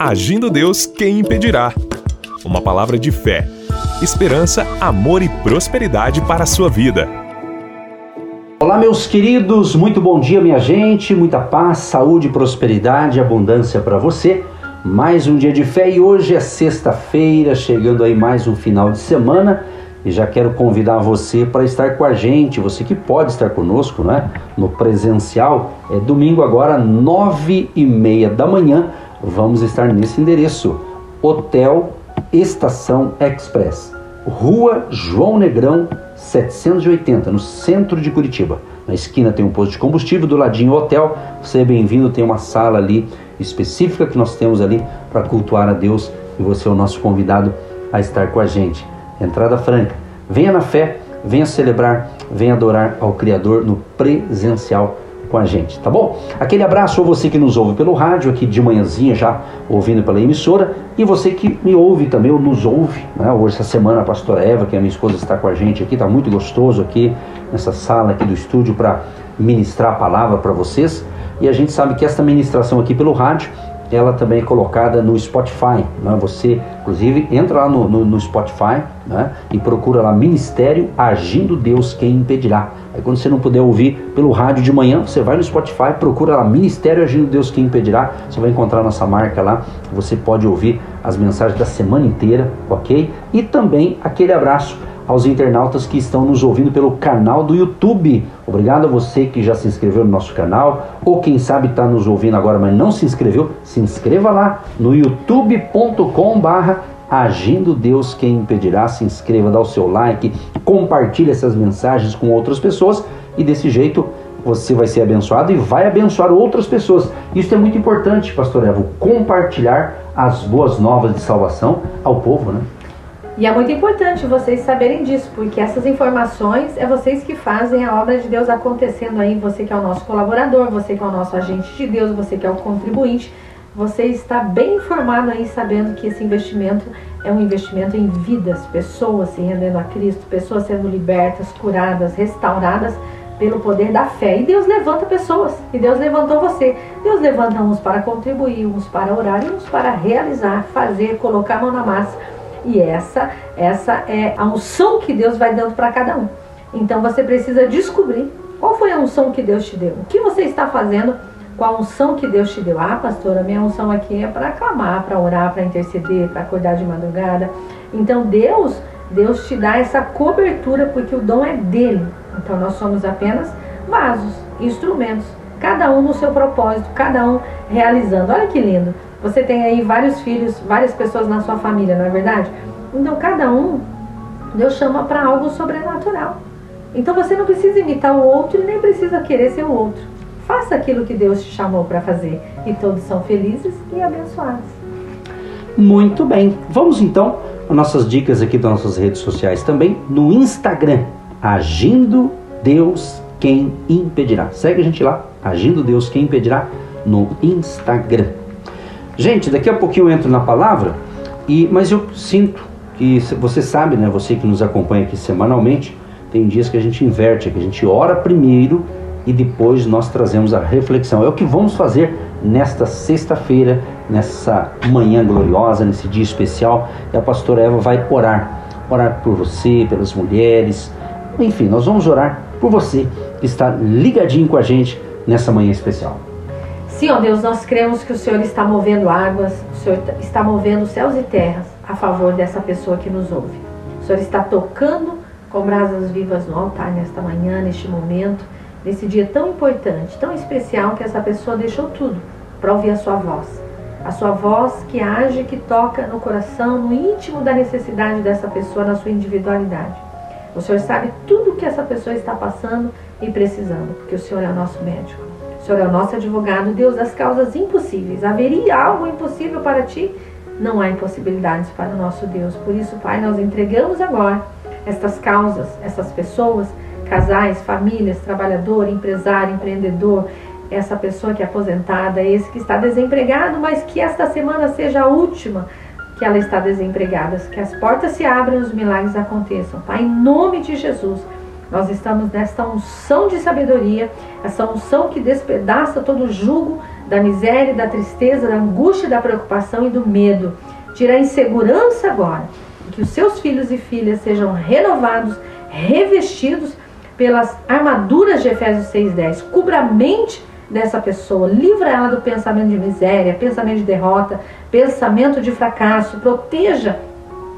Agindo Deus, quem impedirá? Uma palavra de fé, esperança, amor e prosperidade para a sua vida. Olá, meus queridos, muito bom dia, minha gente, muita paz, saúde, prosperidade e abundância para você. Mais um dia de fé e hoje é sexta-feira, chegando aí mais um final de semana e já quero convidar você para estar com a gente, você que pode estar conosco, né? No presencial, é domingo agora, nove e meia da manhã, vamos estar nesse endereço, Hotel Estação Express, Rua João Negrão 780, no centro de Curitiba. Na esquina tem um posto de combustível, do ladinho hotel. Você é bem-vindo, tem uma sala ali específica que nós temos ali para cultuar a Deus e você é o nosso convidado a estar com a gente entrada franca. Venha na fé, venha celebrar, venha adorar ao Criador no presencial com a gente, tá bom? Aquele abraço a você que nos ouve pelo rádio, aqui de manhãzinha já ouvindo pela emissora, e você que me ouve também, ou nos ouve, né? Hoje, essa semana, a pastora Eva, que é a minha esposa, está com a gente aqui, tá muito gostoso aqui nessa sala aqui do estúdio para ministrar a palavra para vocês. E a gente sabe que esta ministração aqui pelo rádio ela também é colocada no Spotify. Né? Você, inclusive, entra lá no, no, no Spotify né? e procura lá Ministério Agindo Deus Quem Impedirá. Aí quando você não puder ouvir pelo rádio de manhã, você vai no Spotify, procura lá Ministério Agindo Deus Quem Impedirá. Você vai encontrar nossa marca lá. Você pode ouvir as mensagens da semana inteira, ok? E também aquele abraço aos internautas que estão nos ouvindo pelo canal do YouTube. Obrigado a você que já se inscreveu no nosso canal, ou quem sabe está nos ouvindo agora, mas não se inscreveu, se inscreva lá no youtube.com barra Agindo Deus Quem Impedirá. Se inscreva, dá o seu like, compartilhe essas mensagens com outras pessoas e desse jeito você vai ser abençoado e vai abençoar outras pessoas. Isso é muito importante, pastor Evo, compartilhar as boas novas de salvação ao povo, né? E é muito importante vocês saberem disso, porque essas informações é vocês que fazem a obra de Deus acontecendo aí. Você que é o nosso colaborador, você que é o nosso agente de Deus, você que é o contribuinte, você está bem informado aí, sabendo que esse investimento é um investimento em vidas, pessoas se rendendo a Cristo, pessoas sendo libertas, curadas, restauradas pelo poder da fé. E Deus levanta pessoas, e Deus levantou você. Deus levanta uns para contribuir, uns para orar e uns para realizar, fazer, colocar a mão na massa e essa, essa é a unção que Deus vai dando para cada um. Então você precisa descobrir qual foi a unção que Deus te deu. O que você está fazendo com a unção que Deus te deu? Ah, pastora, minha unção aqui é para aclamar, para orar, para interceder, para acordar de madrugada. Então Deus, Deus te dá essa cobertura porque o dom é dele. Então nós somos apenas vasos, instrumentos, cada um no seu propósito, cada um realizando. Olha que lindo. Você tem aí vários filhos, várias pessoas na sua família, não é verdade? Então cada um, Deus chama para algo sobrenatural. Então você não precisa imitar o outro e nem precisa querer ser o outro. Faça aquilo que Deus te chamou para fazer e todos são felizes e abençoados. Muito bem. Vamos então às nossas dicas aqui das nossas redes sociais também no Instagram, Agindo Deus Quem Impedirá. Segue a gente lá, Agindo Deus Quem Impedirá no Instagram. Gente, daqui a pouquinho eu entro na palavra, e mas eu sinto que você sabe, né, você que nos acompanha aqui semanalmente, tem dias que a gente inverte, que a gente ora primeiro e depois nós trazemos a reflexão. É o que vamos fazer nesta sexta-feira, nessa manhã gloriosa, nesse dia especial. E a pastora Eva vai orar, orar por você, pelas mulheres, enfim, nós vamos orar por você que está ligadinho com a gente nessa manhã especial. Sim, ó Deus, nós cremos que o Senhor está movendo águas, o Senhor está movendo céus e terras a favor dessa pessoa que nos ouve. O Senhor está tocando com brasas vivas no altar nesta manhã, neste momento, nesse dia tão importante, tão especial que essa pessoa deixou tudo para ouvir a sua voz. A sua voz que age, que toca no coração, no íntimo da necessidade dessa pessoa, na sua individualidade. O Senhor sabe tudo o que essa pessoa está passando e precisando, porque o Senhor é o nosso médico. Senhor é o nosso advogado, Deus das causas impossíveis. Haveria algo impossível para ti? Não há impossibilidades para o nosso Deus. Por isso, Pai, nós entregamos agora estas causas, essas pessoas, casais, famílias, trabalhador, empresário, empreendedor, essa pessoa que é aposentada, esse que está desempregado, mas que esta semana seja a última que ela está desempregada, que as portas se abram e os milagres aconteçam. Pai, em nome de Jesus. Nós estamos nesta unção de sabedoria, essa unção que despedaça todo o jugo da miséria, da tristeza, da angústia, da preocupação e do medo. Tira a insegurança agora. Que os seus filhos e filhas sejam renovados, revestidos pelas armaduras de Efésios 6,10. Cubra a mente dessa pessoa, livra ela do pensamento de miséria, pensamento de derrota, pensamento de fracasso, proteja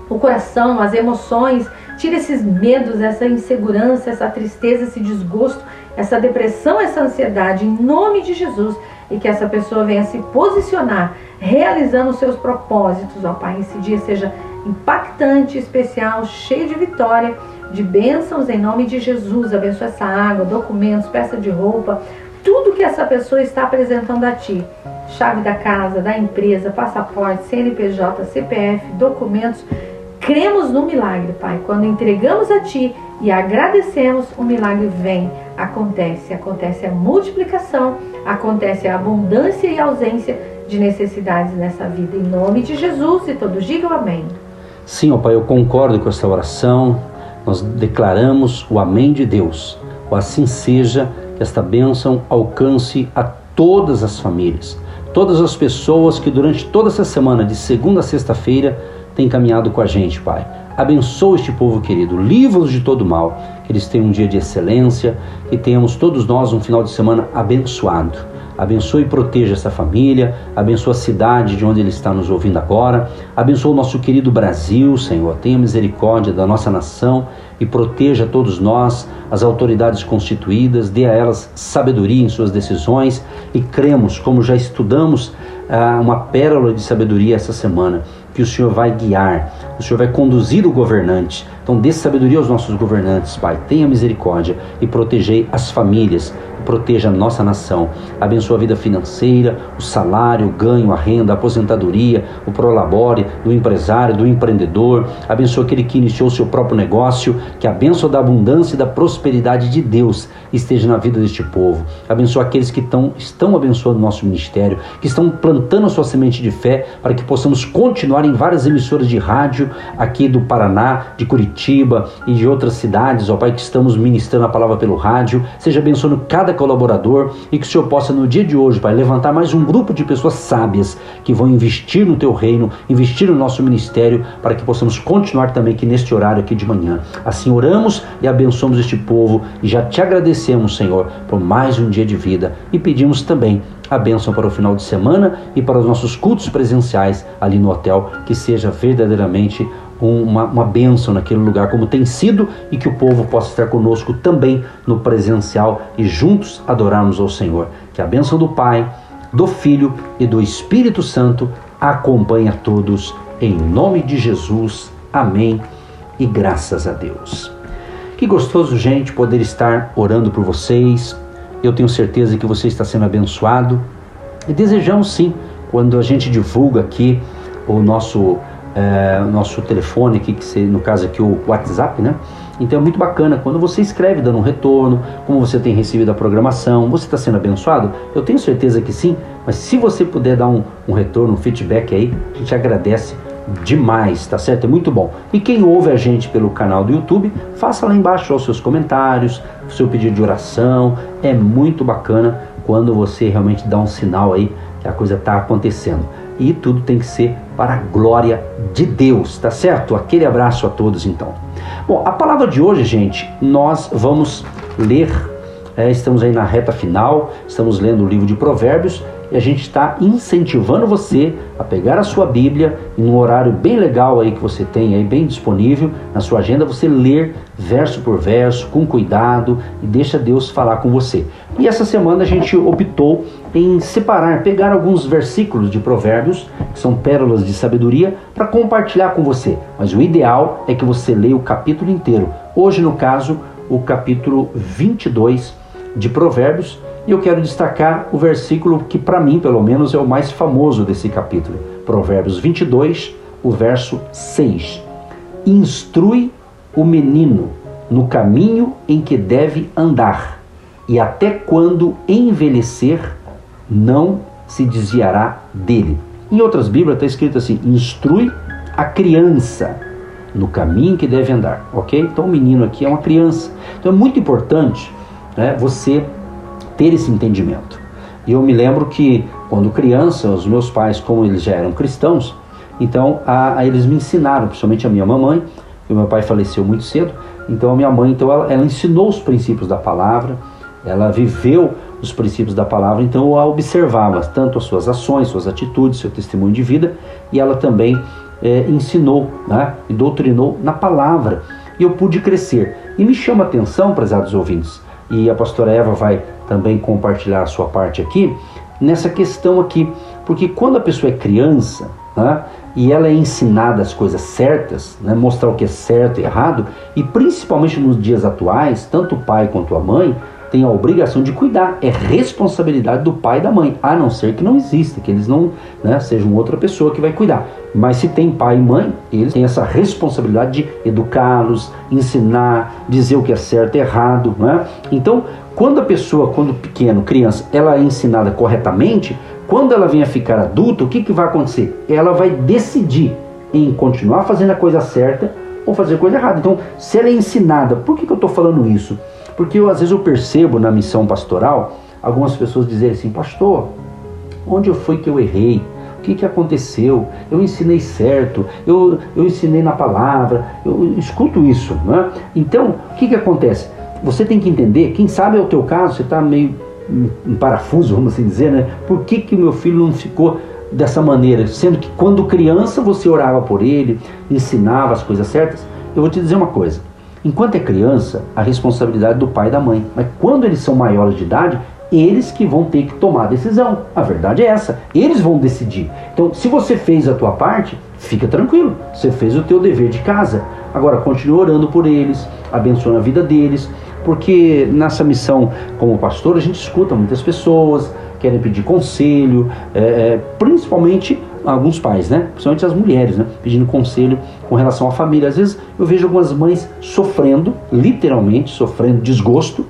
o coração, as emoções, tire esses medos, essa insegurança, essa tristeza, esse desgosto, essa depressão, essa ansiedade, em nome de Jesus, e que essa pessoa venha se posicionar, realizando os seus propósitos, ó Pai, esse dia seja impactante, especial, cheio de vitória, de bênçãos em nome de Jesus. Abençoa essa água, documentos, peça de roupa, tudo que essa pessoa está apresentando a Ti. Chave da casa, da empresa, passaporte, CNPJ, CPF, documentos. Cremos no milagre, Pai. Quando entregamos a Ti e agradecemos, o milagre vem, acontece. Acontece a multiplicação, acontece a abundância e ausência de necessidades nessa vida. Em nome de Jesus e todos digam amém. Sim, ó Pai, eu concordo com essa oração. Nós declaramos o amém de Deus. O assim seja, que esta bênção alcance a todas as famílias, todas as pessoas que durante toda essa semana, de segunda a sexta-feira, têm caminhado com a gente, Pai. Abençoa este povo querido, livra-os de todo mal, que eles tenham um dia de excelência, que tenhamos todos nós um final de semana abençoado. Abençoe e proteja essa família, abençoa a cidade de onde ele está nos ouvindo agora, abençoa o nosso querido Brasil, Senhor. Tenha misericórdia da nossa nação e proteja todos nós, as autoridades constituídas, dê a elas sabedoria em suas decisões e cremos, como já estudamos, ah, uma pérola de sabedoria essa semana que o Senhor vai guiar, o Senhor vai conduzir o governante. Então, dê sabedoria aos nossos governantes, Pai. Tenha misericórdia e protegei as famílias, proteja a nossa nação. Abençoa a vida financeira, o salário, o ganho, a renda, a aposentadoria, o prolabore do empresário, do empreendedor. Abençoa aquele que iniciou seu próprio negócio. Que a bênção da abundância e da prosperidade de Deus esteja na vida deste povo. Abençoa aqueles que estão, estão abençoando o nosso ministério, que estão plantando a sua semente de fé para que possamos continuar em várias emissoras de rádio aqui do Paraná, de Curitiba e de outras cidades, ó Pai, que estamos ministrando a palavra pelo rádio. Seja abençoando cada colaborador e que o Senhor possa no dia de hoje, Pai, levantar mais um grupo de pessoas sábias que vão investir no teu reino, investir no nosso ministério para que possamos continuar também aqui neste horário aqui de manhã. Assim oramos e abençoamos este povo e já te agradecemos, Senhor, por mais um dia de vida e pedimos também a bênção para o final de semana e para os nossos cultos presenciais ali no hotel, que seja verdadeiramente uma, uma bênção naquele lugar, como tem sido, e que o povo possa estar conosco também no presencial e juntos adorarmos ao Senhor. Que a bênção do Pai, do Filho e do Espírito Santo acompanhe a todos, em nome de Jesus. Amém e graças a Deus. Que gostoso, gente, poder estar orando por vocês. Eu tenho certeza que você está sendo abençoado. E desejamos sim, quando a gente divulga aqui o nosso, é, nosso telefone, aqui, que no caso aqui o WhatsApp, né? Então é muito bacana quando você escreve dando um retorno, como você tem recebido a programação, você está sendo abençoado? Eu tenho certeza que sim, mas se você puder dar um, um retorno, um feedback aí, a gente agradece demais, tá certo? É muito bom. E quem ouve a gente pelo canal do YouTube, faça lá embaixo os seus comentários, o seu pedido de oração. É muito bacana quando você realmente dá um sinal aí que a coisa está acontecendo. E tudo tem que ser para a glória de Deus, tá certo? Aquele abraço a todos então. Bom, a palavra de hoje, gente, nós vamos ler. É, estamos aí na reta final, estamos lendo o livro de Provérbios e a gente está incentivando você a pegar a sua Bíblia em um horário bem legal aí que você tem aí bem disponível na sua agenda, você ler verso por verso com cuidado e deixa Deus falar com você. E essa semana a gente optou em separar, pegar alguns versículos de Provérbios, que são pérolas de sabedoria, para compartilhar com você. Mas o ideal é que você leia o capítulo inteiro. Hoje, no caso, o capítulo 22 de Provérbios e eu quero destacar o versículo que, para mim, pelo menos, é o mais famoso desse capítulo. Provérbios 22, o verso 6. Instrui o menino no caminho em que deve andar, e até quando envelhecer, não se desviará dele. Em outras Bíblias está escrito assim: instrui a criança no caminho que deve andar, ok? Então o menino aqui é uma criança. Então é muito importante né, você ter esse entendimento. E eu me lembro que quando criança, os meus pais, como eles já eram cristãos, então a, a eles me ensinaram, principalmente a minha mamãe, que meu pai faleceu muito cedo, então a minha mãe, então ela, ela ensinou os princípios da palavra, ela viveu os princípios da palavra, então eu a observava, tanto as suas ações, suas atitudes, seu testemunho de vida, e ela também é, ensinou né, e doutrinou na palavra. E eu pude crescer. E me chama a atenção, prezados ouvintes, e a pastora Eva vai também compartilhar a sua parte aqui, nessa questão aqui. Porque quando a pessoa é criança né, e ela é ensinada as coisas certas, né, mostrar o que é certo e errado, e principalmente nos dias atuais, tanto o pai quanto a mãe tem a obrigação de cuidar. É responsabilidade do pai e da mãe, a não ser que não exista, que eles não né, sejam outra pessoa que vai cuidar. Mas se tem pai e mãe, eles têm essa responsabilidade de educá-los, ensinar, dizer o que é certo e errado. Né? Então, quando a pessoa, quando pequeno, criança, ela é ensinada corretamente, quando ela vem a ficar adulta, o que, que vai acontecer? Ela vai decidir em continuar fazendo a coisa certa ou fazer a coisa errada. Então, se ela é ensinada, por que, que eu estou falando isso? Porque eu, às vezes eu percebo na missão pastoral algumas pessoas dizerem assim, pastor, onde foi que eu errei? O que, que aconteceu? Eu ensinei certo, eu, eu ensinei na palavra, eu escuto isso. Né? Então, o que, que acontece? Você tem que entender, quem sabe é o teu caso, você está meio em parafuso, vamos assim dizer, né? Por que, que o meu filho não ficou dessa maneira? Sendo que quando criança você orava por ele, ensinava as coisas certas. Eu vou te dizer uma coisa: Enquanto é criança, a responsabilidade do pai e da mãe. Mas quando eles são maiores de idade, eles que vão ter que tomar a decisão. A verdade é essa. Eles vão decidir. Então, se você fez a tua parte, fica tranquilo. Você fez o teu dever de casa. Agora, continue orando por eles, abençoando a vida deles, porque nessa missão como pastor a gente escuta muitas pessoas, querem pedir conselho, é, é, principalmente alguns pais, né? Principalmente as mulheres, né? Pedindo conselho com relação à família. Às vezes eu vejo algumas mães sofrendo, literalmente sofrendo desgosto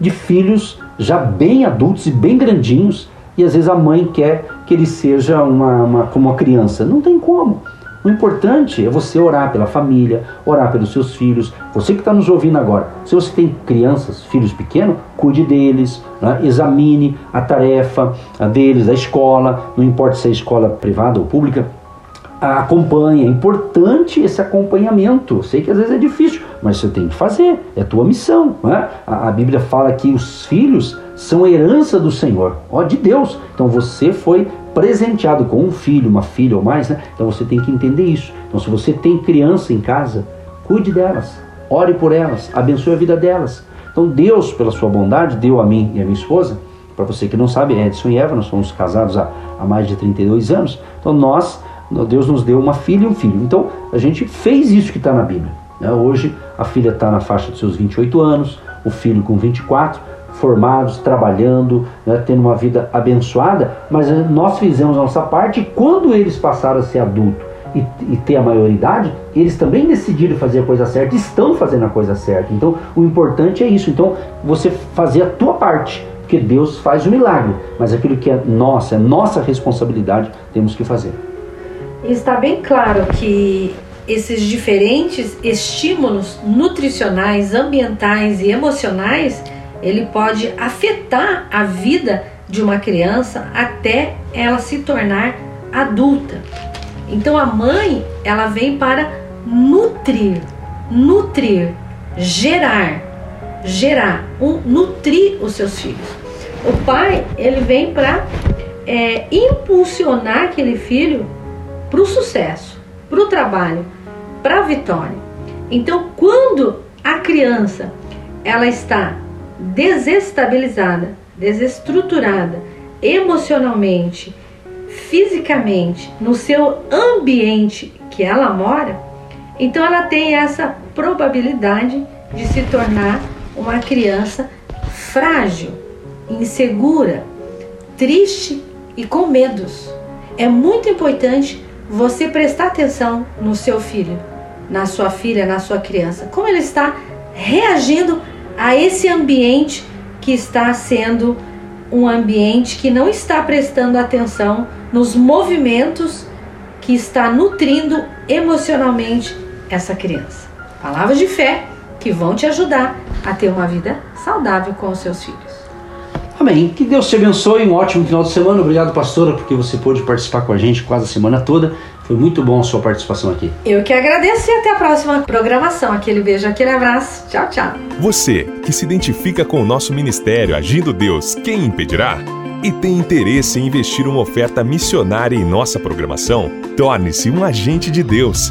de filhos já bem adultos e bem grandinhos, e às vezes a mãe quer que ele seja uma, uma como uma criança. Não tem como. O importante é você orar pela família, orar pelos seus filhos. Você que está nos ouvindo agora, se você tem crianças, filhos pequenos, cuide deles, né? examine a tarefa deles, a escola, não importa se é escola privada ou pública, acompanhe. É importante esse acompanhamento. Sei que às vezes é difícil, mas você tem que fazer. É tua missão. Né? A, a Bíblia fala que os filhos são herança do Senhor, ó, de Deus. Então você foi presenteado com um filho, uma filha ou mais, né? Então você tem que entender isso. Então se você tem criança em casa, cuide delas, ore por elas, abençoe a vida delas. Então Deus, pela sua bondade, deu a mim e a minha esposa, para você que não sabe, Edson e Eva, nós somos casados há, há mais de 32 anos. Então nós, Deus nos deu uma filha e um filho. Então a gente fez isso que está na Bíblia. Né? Hoje a filha está na faixa dos seus 28 anos, o filho com 24 formados, trabalhando, né, tendo uma vida abençoada, mas nós fizemos a nossa parte e quando eles passaram a ser adultos e, e ter a maioridade, eles também decidiram fazer a coisa certa, estão fazendo a coisa certa. Então o importante é isso. Então você fazer a tua parte, porque Deus faz o milagre, mas aquilo que é nossa, é nossa responsabilidade, temos que fazer. Está bem claro que esses diferentes estímulos nutricionais, ambientais e emocionais ele pode afetar a vida de uma criança até ela se tornar adulta. Então a mãe, ela vem para nutrir, nutrir, gerar, gerar, um, nutrir os seus filhos. O pai, ele vem para é, impulsionar aquele filho para o sucesso, para o trabalho, para a vitória. Então, quando a criança ela está desestabilizada, desestruturada emocionalmente, fisicamente, no seu ambiente que ela mora, então ela tem essa probabilidade de se tornar uma criança frágil, insegura, triste e com medos. É muito importante você prestar atenção no seu filho, na sua filha, na sua criança, como ele está reagindo a esse ambiente que está sendo um ambiente que não está prestando atenção nos movimentos que está nutrindo emocionalmente essa criança. Palavras de fé que vão te ajudar a ter uma vida saudável com os seus filhos. Amém. Que Deus te abençoe, um ótimo final de semana. Obrigado, pastora, porque você pôde participar com a gente quase a semana toda. Foi muito bom a sua participação aqui. Eu que agradeço e até a próxima programação. Aquele beijo, aquele abraço. Tchau, tchau. Você que se identifica com o nosso ministério Agindo Deus, quem impedirá? E tem interesse em investir uma oferta missionária em nossa programação? Torne-se um agente de Deus